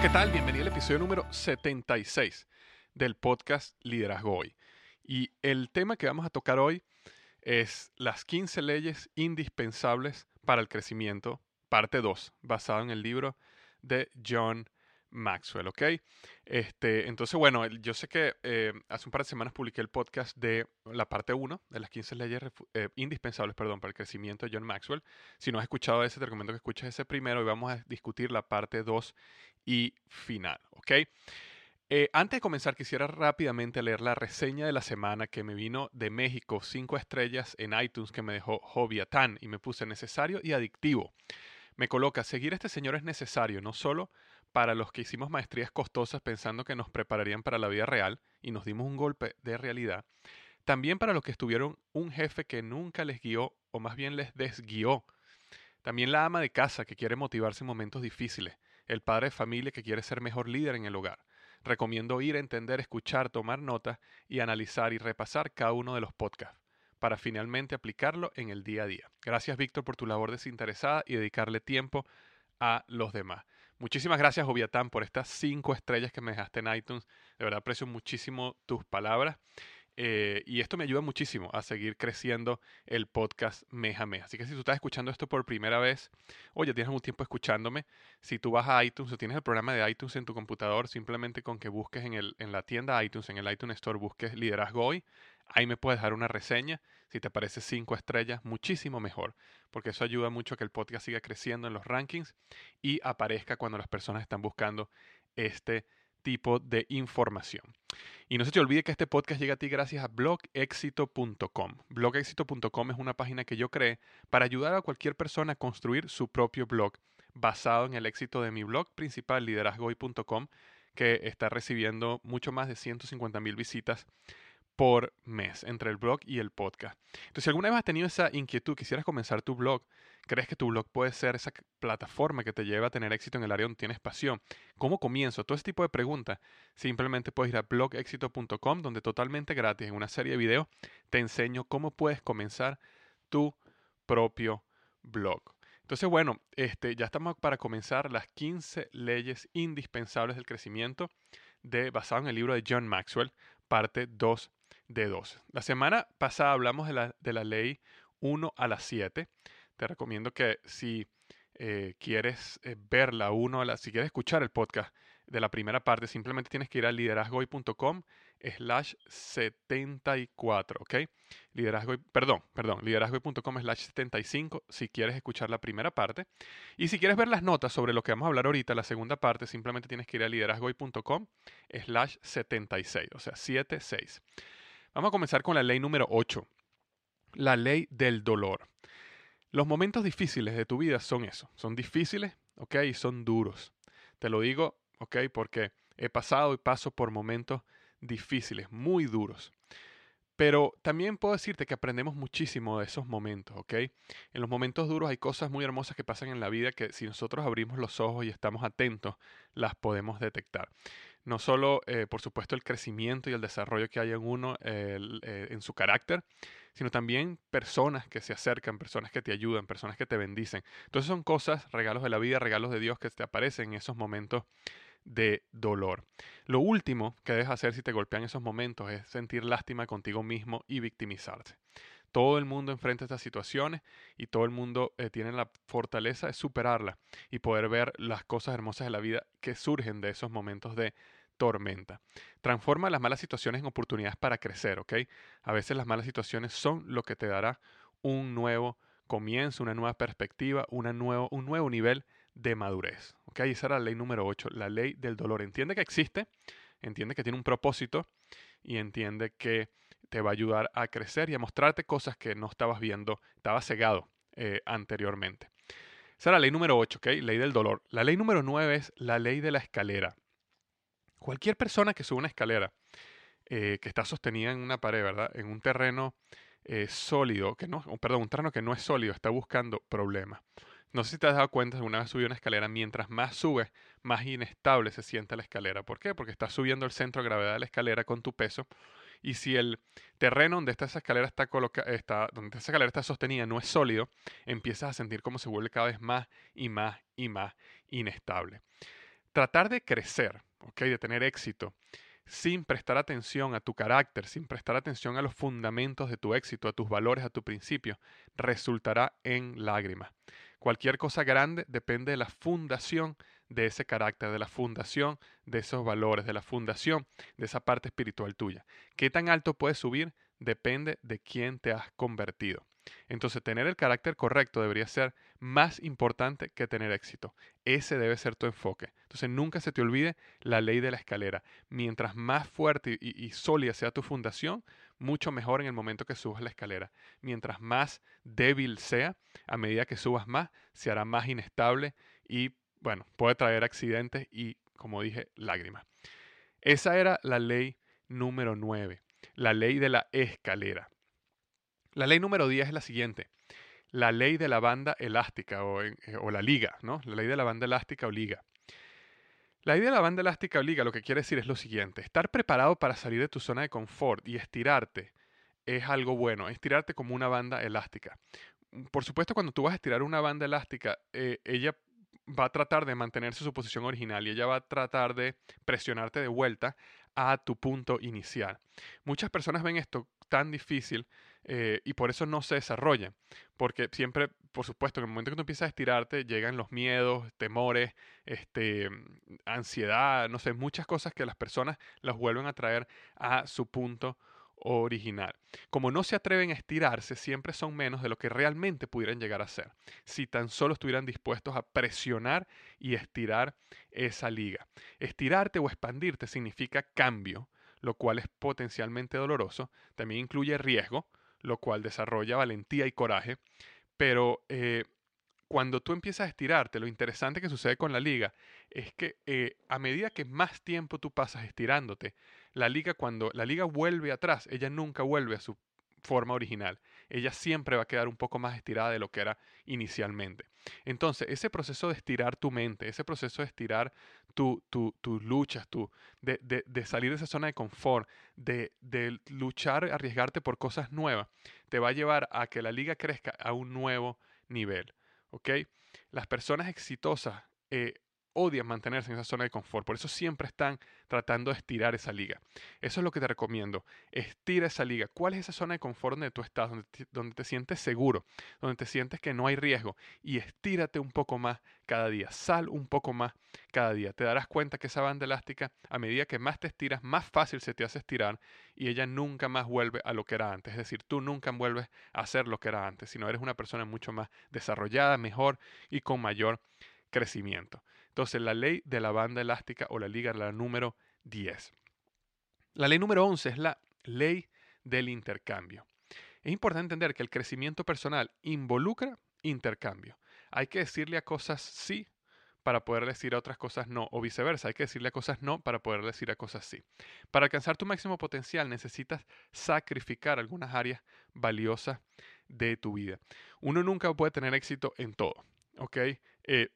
¿Qué tal? Bienvenido al episodio número 76 del podcast Liderazgo Hoy. Y el tema que vamos a tocar hoy es las 15 leyes indispensables para el crecimiento, parte 2, basado en el libro de John Maxwell, ¿ok? Este, entonces, bueno, yo sé que eh, hace un par de semanas publiqué el podcast de la parte 1 de las 15 leyes eh, indispensables perdón, para el crecimiento de John Maxwell. Si no has escuchado ese, te recomiendo que escuches ese primero y vamos a discutir la parte 2 y final, ¿ok? Eh, antes de comenzar, quisiera rápidamente leer la reseña de la semana que me vino de México, 5 estrellas en iTunes que me dejó Joviatán y me puse necesario y adictivo. Me coloca, seguir a este señor es necesario, no solo para los que hicimos maestrías costosas pensando que nos prepararían para la vida real y nos dimos un golpe de realidad, también para los que estuvieron un jefe que nunca les guió o más bien les desguió. También la ama de casa que quiere motivarse en momentos difíciles, el padre de familia que quiere ser mejor líder en el hogar. Recomiendo ir, entender, escuchar, tomar notas y analizar y repasar cada uno de los podcasts para finalmente aplicarlo en el día a día. Gracias Víctor por tu labor desinteresada y dedicarle tiempo a los demás. Muchísimas gracias, Oviatán, por estas cinco estrellas que me dejaste en iTunes. De verdad aprecio muchísimo tus palabras. Eh, y esto me ayuda muchísimo a seguir creciendo el podcast Meja Meja. Así que si tú estás escuchando esto por primera vez, o ya tienes algún tiempo escuchándome, si tú vas a iTunes o tienes el programa de iTunes en tu computador, simplemente con que busques en, el, en la tienda iTunes, en el iTunes Store, busques Liderazgo Hoy, ahí me puedes dejar una reseña. Si te parece cinco estrellas, muchísimo mejor, porque eso ayuda mucho a que el podcast siga creciendo en los rankings y aparezca cuando las personas están buscando este tipo de información. Y no se te olvide que este podcast llega a ti gracias a blogexito.com. Blogexito.com es una página que yo creé para ayudar a cualquier persona a construir su propio blog basado en el éxito de mi blog principal, liderazgoy.com, que está recibiendo mucho más de 150 mil visitas por mes entre el blog y el podcast. Entonces, si alguna vez has tenido esa inquietud, quisieras comenzar tu blog, crees que tu blog puede ser esa plataforma que te lleva a tener éxito en el área donde tienes pasión, ¿cómo comienzo? Todo ese tipo de preguntas, simplemente puedes ir a blogexito.com, donde totalmente gratis, en una serie de videos, te enseño cómo puedes comenzar tu propio blog. Entonces, bueno, este, ya estamos para comenzar las 15 leyes indispensables del crecimiento de, basado en el libro de John Maxwell, parte 2 de 2. La semana pasada hablamos de la, de la ley 1 a la 7. Te recomiendo que si eh, quieres eh, verla uno, si quieres escuchar el podcast de la primera parte, simplemente tienes que ir a liderazgoy.com slash 74, ¿ok? Perdón, perdón, liderazgoy.com slash 75 si quieres escuchar la primera parte. Y si quieres ver las notas sobre lo que vamos a hablar ahorita, la segunda parte, simplemente tienes que ir a liderazgoy.com slash 76, o sea, 76. Vamos a comenzar con la ley número 8, la ley del dolor. Los momentos difíciles de tu vida son eso, son difíciles, ¿ok? Y son duros. Te lo digo, ¿ok? Porque he pasado y paso por momentos difíciles, muy duros. Pero también puedo decirte que aprendemos muchísimo de esos momentos, ¿ok? En los momentos duros hay cosas muy hermosas que pasan en la vida que si nosotros abrimos los ojos y estamos atentos, las podemos detectar. No solo, eh, por supuesto, el crecimiento y el desarrollo que hay en uno, eh, en su carácter, sino también personas que se acercan, personas que te ayudan, personas que te bendicen. Entonces son cosas, regalos de la vida, regalos de Dios que te aparecen en esos momentos de dolor. Lo último que debes hacer si te golpean esos momentos es sentir lástima contigo mismo y victimizarse. Todo el mundo enfrenta estas situaciones y todo el mundo eh, tiene la fortaleza de superarla y poder ver las cosas hermosas de la vida que surgen de esos momentos de tormenta. Transforma las malas situaciones en oportunidades para crecer, ¿ok? A veces las malas situaciones son lo que te dará un nuevo comienzo, una nueva perspectiva, nuevo, un nuevo nivel de madurez. ¿ok? Esa era la ley número 8, la ley del dolor. Entiende que existe, entiende que tiene un propósito y entiende que te va a ayudar a crecer y a mostrarte cosas que no estabas viendo, estabas cegado eh, anteriormente. Esa era la ley número 8, ¿ok? Ley del dolor. La ley número 9 es la ley de la escalera. Cualquier persona que sube una escalera eh, que está sostenida en una pared, ¿verdad? En un terreno eh, sólido, que no, perdón, un terreno que no es sólido, está buscando problemas. No sé si te has dado cuenta, una vez subido una escalera, mientras más subes, más inestable se siente la escalera. ¿Por qué? Porque estás subiendo el centro de gravedad de la escalera con tu peso. Y si el terreno donde esa escalera está, está, donde esa escalera está sostenida no es sólido, empiezas a sentir como se vuelve cada vez más y más y más inestable. Tratar de crecer, ¿ok? de tener éxito, sin prestar atención a tu carácter, sin prestar atención a los fundamentos de tu éxito, a tus valores, a tu principio, resultará en lágrimas. Cualquier cosa grande depende de la fundación de ese carácter, de la fundación de esos valores, de la fundación de esa parte espiritual tuya. ¿Qué tan alto puedes subir? Depende de quién te has convertido. Entonces, tener el carácter correcto debería ser más importante que tener éxito. Ese debe ser tu enfoque. Entonces, nunca se te olvide la ley de la escalera. Mientras más fuerte y, sólida sea tu fundación, mucho mejor en el momento que subas la escalera. Mientras más débil sea, a medida que subas más, se hará más inestable y, bueno, puede traer accidentes y, como dije, lágrimas. Esa era la ley número 9, la ley de la escalera. La ley número 10 es la siguiente. La ley de la banda elástica o, eh, o, la liga, ¿no? La ley de la banda elástica o liga. La ley de la banda elástica o liga lo que quiere decir es lo siguiente. Estar preparado para salir de tu zona de confort y estirarte es algo bueno. Estirarte como una banda elástica. Por supuesto, cuando tú vas a estirar una banda elástica, eh, ella va a tratar de mantenerse su posición original y ella va a tratar de presionarte de vuelta a tu punto inicial. Muchas personas ven esto tan difícil eh, y por eso no se desarrolla. Porque siempre, por supuesto, en el momento que tú empiezas a estirarte, llegan los miedos, temores, este, ansiedad, no sé, muchas cosas que las personas las vuelven a traer a su punto original. Como no se atreven a estirarse, siempre son menos de lo que realmente pudieran llegar a ser, si tan solo estuvieran dispuestos a presionar y estirar esa liga. Estirarte o expandirte significa cambio, lo cual es potencialmente doloroso, también incluye riesgo, lo cual desarrolla valentía y coraje, pero eh, cuando tú empiezas a estirarte, lo interesante que sucede con la liga es que eh, a medida que más tiempo tú pasas estirándote, la liga cuando la liga vuelve atrás, ella nunca vuelve a su forma original. Ella siempre va a quedar un poco más estirada de lo que era inicialmente. Entonces, ese proceso de estirar tu mente, ese proceso de estirar tus luchas, tu, de, de, salir de esa zona de confort, de, de luchar, arriesgarte por cosas nuevas, te va a llevar a que la liga crezca a un nuevo nivel. ¿Ok? Las personas exitosas eh, odian mantenerse en esa zona de confort. Por eso siempre están tratando de estirar esa liga. Eso es lo que te recomiendo. Estira esa liga. ¿Cuál es esa zona de confort donde tú estás, donde te, donde te sientes seguro, donde te sientes que no hay riesgo? Y estírate un poco más cada día. Sal un poco más cada día. Te darás cuenta que esa banda elástica, a medida que más te estiras, más fácil se te hace estirar y ella nunca más vuelve a lo que era antes. Es decir, tú nunca vuelves a ser lo que era antes, sino eres una persona mucho más desarrollada, mejor y con mayor crecimiento. Entonces, la ley de la banda elástica o la liga, la número 10. La ley número 11 es la ley del intercambio. Es importante entender que el crecimiento personal involucra intercambio. Hay que decirle a cosas sí para poder decir a otras cosas no, o viceversa, hay que decirle a cosas no para poder decir a cosas sí. Para alcanzar tu máximo potencial necesitas sacrificar algunas áreas valiosas de tu vida. Uno nunca puede tener éxito en todo. Eh,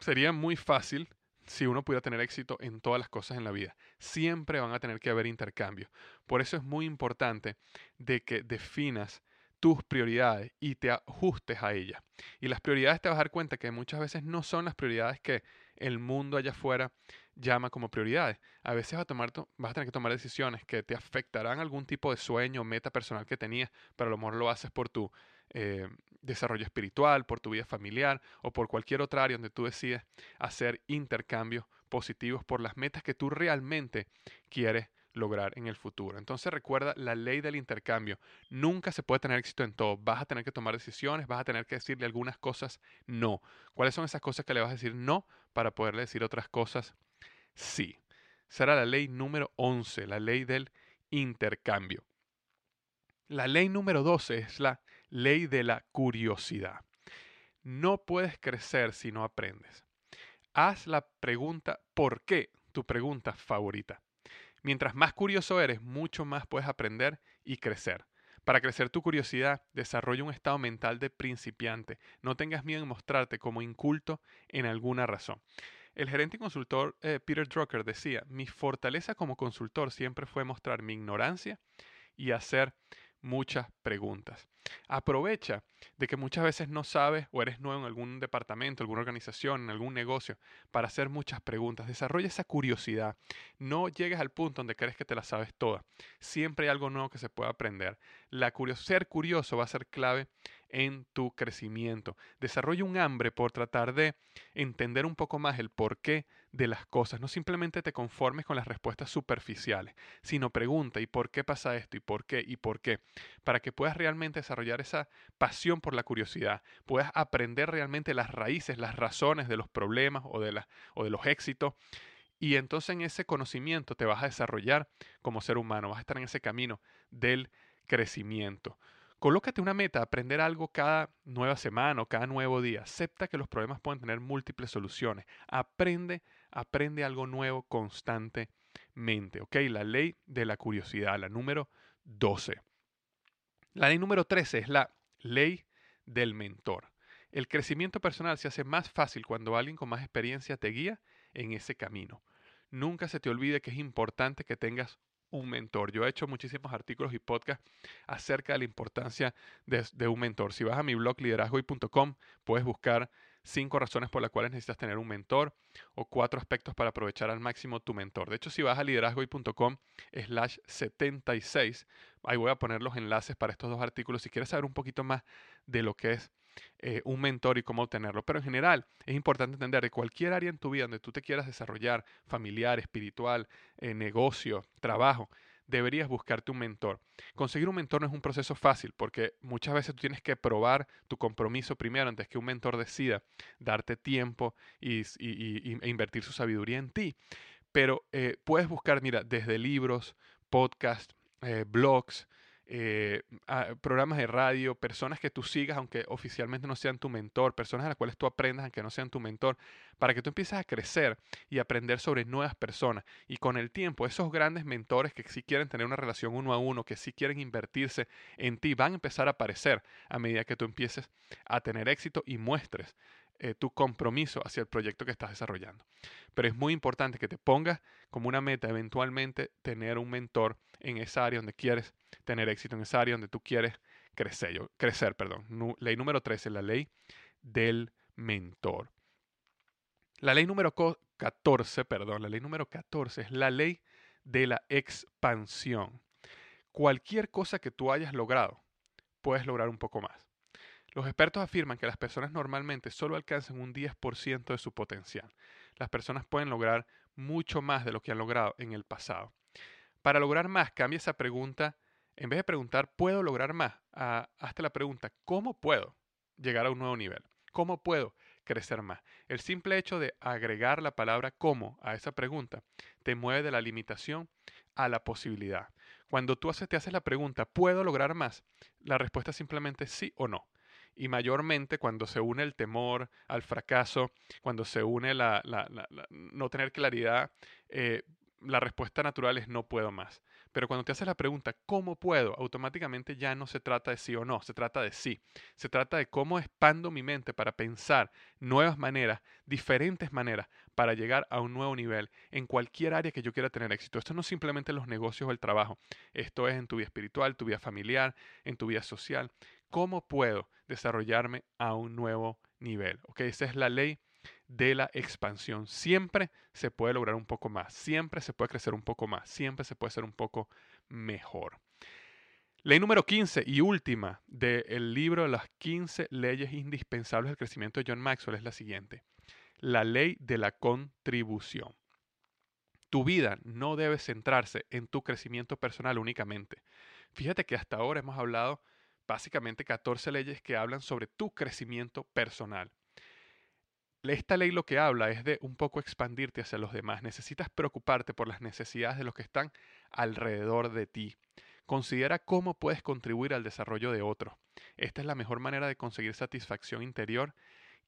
sería muy fácil si uno pudiera tener éxito en todas las cosas en la vida. Siempre van a tener que haber intercambios. Por eso es muy importante de que definas tus prioridades y te ajustes a ellas. Y las prioridades te vas a dar cuenta que muchas veces no son las prioridades que el mundo allá afuera llama como prioridades. A veces vas a, tomar, vas a tener que tomar decisiones que te afectarán algún tipo de sueño o meta personal que tenías, pero a lo mejor lo haces por tu eh, desarrollo espiritual, por tu vida familiar o por cualquier otra área donde tú decides hacer intercambios positivos por las metas que tú realmente quieres lograr en el futuro. Entonces recuerda la ley del intercambio. Nunca se puede tener éxito en todo. Vas a tener que tomar decisiones, vas a tener que decirle algunas cosas no. ¿Cuáles son esas cosas que le vas a decir no para poderle decir otras cosas sí? Será la ley número 11, la ley del intercambio. La ley número 12 es la ley de la curiosidad. No puedes crecer si no aprendes. Haz la pregunta ¿por qué? Tu pregunta favorita. Mientras más curioso eres, mucho más puedes aprender y crecer. Para crecer tu curiosidad, desarrolla un estado mental de principiante. No tengas miedo en mostrarte como inculto en alguna razón. El gerente y consultor eh, Peter Drucker decía, mi fortaleza como consultor siempre fue mostrar mi ignorancia y hacer muchas preguntas. Aprovecha de que muchas veces no sabes o eres nuevo en algún departamento, alguna organización, en algún negocio, para hacer muchas preguntas. Desarrolla esa curiosidad. No llegues al punto donde crees que te la sabes toda. Siempre hay algo nuevo que se puede aprender. La ser curioso va a ser clave en tu crecimiento. Desarrolla un hambre por tratar de entender un poco más el porqué de las cosas. No simplemente te conformes con las respuestas superficiales, sino pregunta ¿y por qué pasa esto? ¿y por qué? ¿y por qué? Para que puedas realmente desarrollar esa pasión por la curiosidad, puedas aprender realmente las raíces, las razones de los problemas o de, o de los éxitos. Y entonces en ese conocimiento te vas a desarrollar como ser humano, vas a estar en ese camino del crecimiento. Colócate una meta, aprender algo cada nueva semana o cada nuevo día. Acepta que los problemas pueden tener múltiples soluciones. Aprende, aprende algo nuevo constantemente. ¿Ok? La ley de la curiosidad, la número 12. La ley número 13 es la ley del mentor. El crecimiento personal se hace más fácil cuando alguien con más experiencia te guía en ese camino. Nunca se te olvide que es importante que tengas un mentor. Yo he hecho muchísimos artículos y podcasts acerca de la importancia de, un mentor. Si vas a mi blog liderazgoy.com, puedes buscar cinco razones por las cuales necesitas tener un mentor o cuatro aspectos para aprovechar al máximo tu mentor. De hecho, si vas a liderazgoy.com slash 76, ahí voy a poner los enlaces para estos dos artículos. Si quieres saber un poquito más de lo que es eh, un mentor y cómo obtenerlo. Pero en general es importante entender que cualquier área en tu vida donde tú te quieras desarrollar, familiar, espiritual, eh, negocio, trabajo, deberías buscarte un mentor. Conseguir un mentor no es un proceso fácil porque muchas veces tú tienes que probar tu compromiso primero antes que un mentor decida darte tiempo y, e invertir su sabiduría en ti. Pero eh, puedes buscar, mira, desde libros, podcasts, blogs, eh, programas de radio, personas que tú sigas aunque oficialmente no sean tu mentor, personas a las cuales tú aprendas aunque no sean tu mentor, para que tú empieces a crecer y aprender sobre nuevas personas. Y con el tiempo, esos grandes mentores que sí quieren tener una relación uno a uno, que sí quieren invertirse en ti, van a empezar a aparecer a medida que tú empieces a tener éxito y muestres eh, tu compromiso hacia el proyecto que estás desarrollando. Pero es muy importante que te pongas como una meta eventualmente tener un mentor en esa área donde quieres tener éxito, en esa área donde tú quieres crecer. crecer perdón. ley número 13, la ley del mentor. La ley número 14, perdón, la ley número 14 es la ley de la expansión. Cualquier cosa que tú hayas logrado, puedes lograr un poco más. Los expertos afirman que las personas normalmente solo alcanzan un 10% de su potencial. Las personas pueden lograr mucho más de lo que han logrado en el pasado. Para lograr más, cambia esa pregunta. En vez de preguntar, ¿puedo lograr más? hasta la pregunta, ¿cómo puedo llegar a un nuevo nivel? ¿Cómo puedo crecer más? El simple hecho de agregar la palabra cómo a esa pregunta te mueve de la limitación a la posibilidad. Cuando tú te haces la pregunta, ¿puedo lograr más? La respuesta es simplemente sí o no y mayormente cuando se une el temor al fracaso, cuando se une la, no tener claridad, eh, la respuesta natural es no puedo más. Pero cuando te haces la pregunta, ¿cómo puedo? Automáticamente ya no se trata de sí o no, se trata de sí. Se trata de cómo expando mi mente para pensar nuevas maneras, diferentes maneras, para llegar a un nuevo nivel en cualquier área que yo quiera tener éxito. Esto no es simplemente en los negocios o el trabajo, esto es en tu vida espiritual, tu vida familiar, en tu vida social. ¿Cómo puedo desarrollarme a un nuevo nivel? Esa es la ley de la expansión. Siempre se puede lograr un poco más, siempre se puede crecer un poco más, siempre se puede ser un poco mejor. Ley número 15 y última del libro de las 15 leyes indispensables del crecimiento de John Maxwell es la siguiente. La ley de la contribución. Tu vida no debe centrarse en tu crecimiento personal únicamente. Fíjate que hasta ahora hemos hablado básicamente 14 leyes que hablan sobre tu crecimiento personal. Esta ley lo que habla es de un poco expandirte hacia los demás. Necesitas preocuparte por las necesidades de los que están alrededor de ti. Considera cómo puedes contribuir al desarrollo de otros. Esta es la mejor manera de conseguir satisfacción interior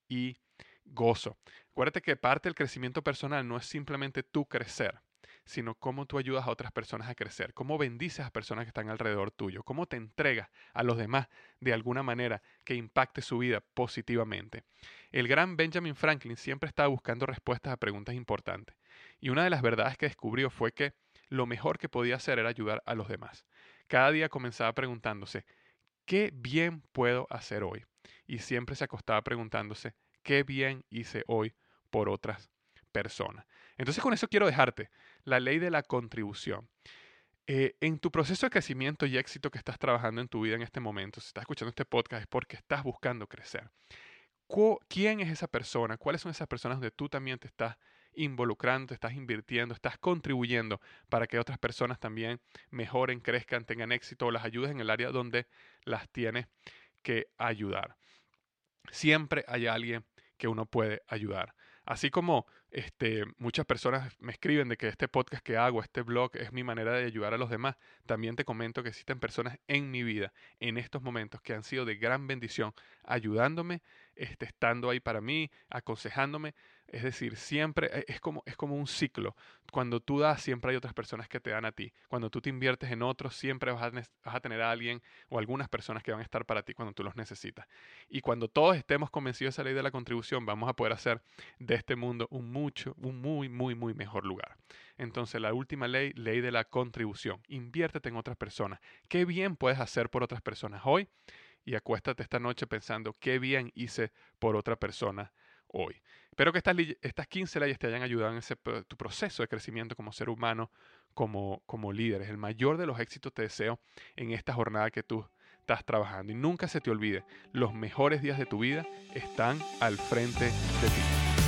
y gozo. Acuérdate que parte del crecimiento personal no es simplemente tú crecer, sino cómo tú ayudas a otras personas a crecer, cómo bendices a personas que están alrededor tuyo, cómo te entregas a los demás de alguna manera que impacte su vida positivamente. El gran Benjamin Franklin siempre estaba buscando respuestas a preguntas importantes, y una de las verdades que descubrió fue que lo mejor que podía hacer era ayudar a los demás. Cada día comenzaba preguntándose, ¿qué bien puedo hacer hoy? Y siempre se acostaba preguntándose, ¿qué bien hice hoy por otras personas? Entonces con eso quiero dejarte la ley de la contribución. Eh, en tu proceso de crecimiento y éxito que estás trabajando en tu vida en este momento, si estás escuchando este podcast es porque estás buscando crecer. ¿Quién es esa persona? ¿Cuáles son esas personas donde tú también te estás involucrando, te estás invirtiendo, estás contribuyendo para que otras personas también mejoren, crezcan, tengan éxito o las ayudes en el área donde las tienes que ayudar? Siempre hay alguien que uno puede ayudar. Así como este, muchas personas me escriben de que este podcast que hago, este blog, es mi manera de ayudar a los demás, también te comento que existen personas en mi vida, en estos momentos, que han sido de gran bendición, ayudándome, este, estando ahí para mí, aconsejándome, es decir, siempre e, es como, es como un ciclo. Cuando tú das, siempre hay otras personas que te dan a ti. Cuando tú te inviertes en otros, siempre vas a, vas a, tener a alguien o algunas personas que van a estar para ti cuando tú los necesitas. Y cuando todos estemos convencidos de esa ley de la contribución, vamos a poder hacer de este mundo un mucho, un muy, muy, muy mejor lugar. Entonces, la última ley, ley de la contribución. Inviértete en otras personas. ¿Qué bien puedes hacer por otras personas hoy? Y acuéstate esta noche pensando qué bien hice por otra persona hoy. Espero que estas, estas 15 leyes te hayan ayudado en ese, tu proceso de crecimiento como ser humano, como, como líder. El mayor de los éxitos te deseo en esta jornada que tú estás trabajando. Y nunca se te olvide, los mejores días de tu vida están al frente de ti.